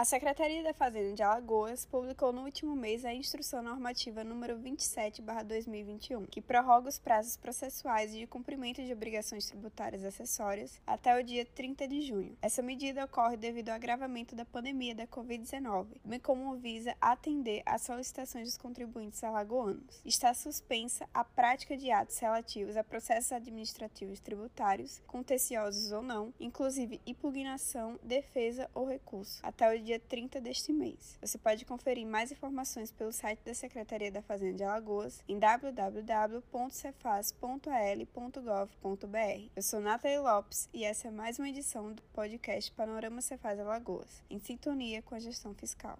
A Secretaria da Fazenda de Alagoas publicou no último mês a Instrução Normativa número 27/2021, que prorroga os prazos processuais de cumprimento de obrigações tributárias acessórias até o dia 30 de junho. Essa medida ocorre devido ao agravamento da pandemia da Covid-19, bem como visa atender às solicitações dos contribuintes alagoanos. Está suspensa a prática de atos relativos a processos administrativos tributários, contenciosos ou não, inclusive impugnação, defesa ou recurso, até o dia dia 30 deste mês. Você pode conferir mais informações pelo site da Secretaria da Fazenda de Alagoas em www.cefaz.al.gov.br. Eu sou Nathalie Lopes e essa é mais uma edição do podcast Panorama Cefaz Alagoas, em sintonia com a gestão fiscal.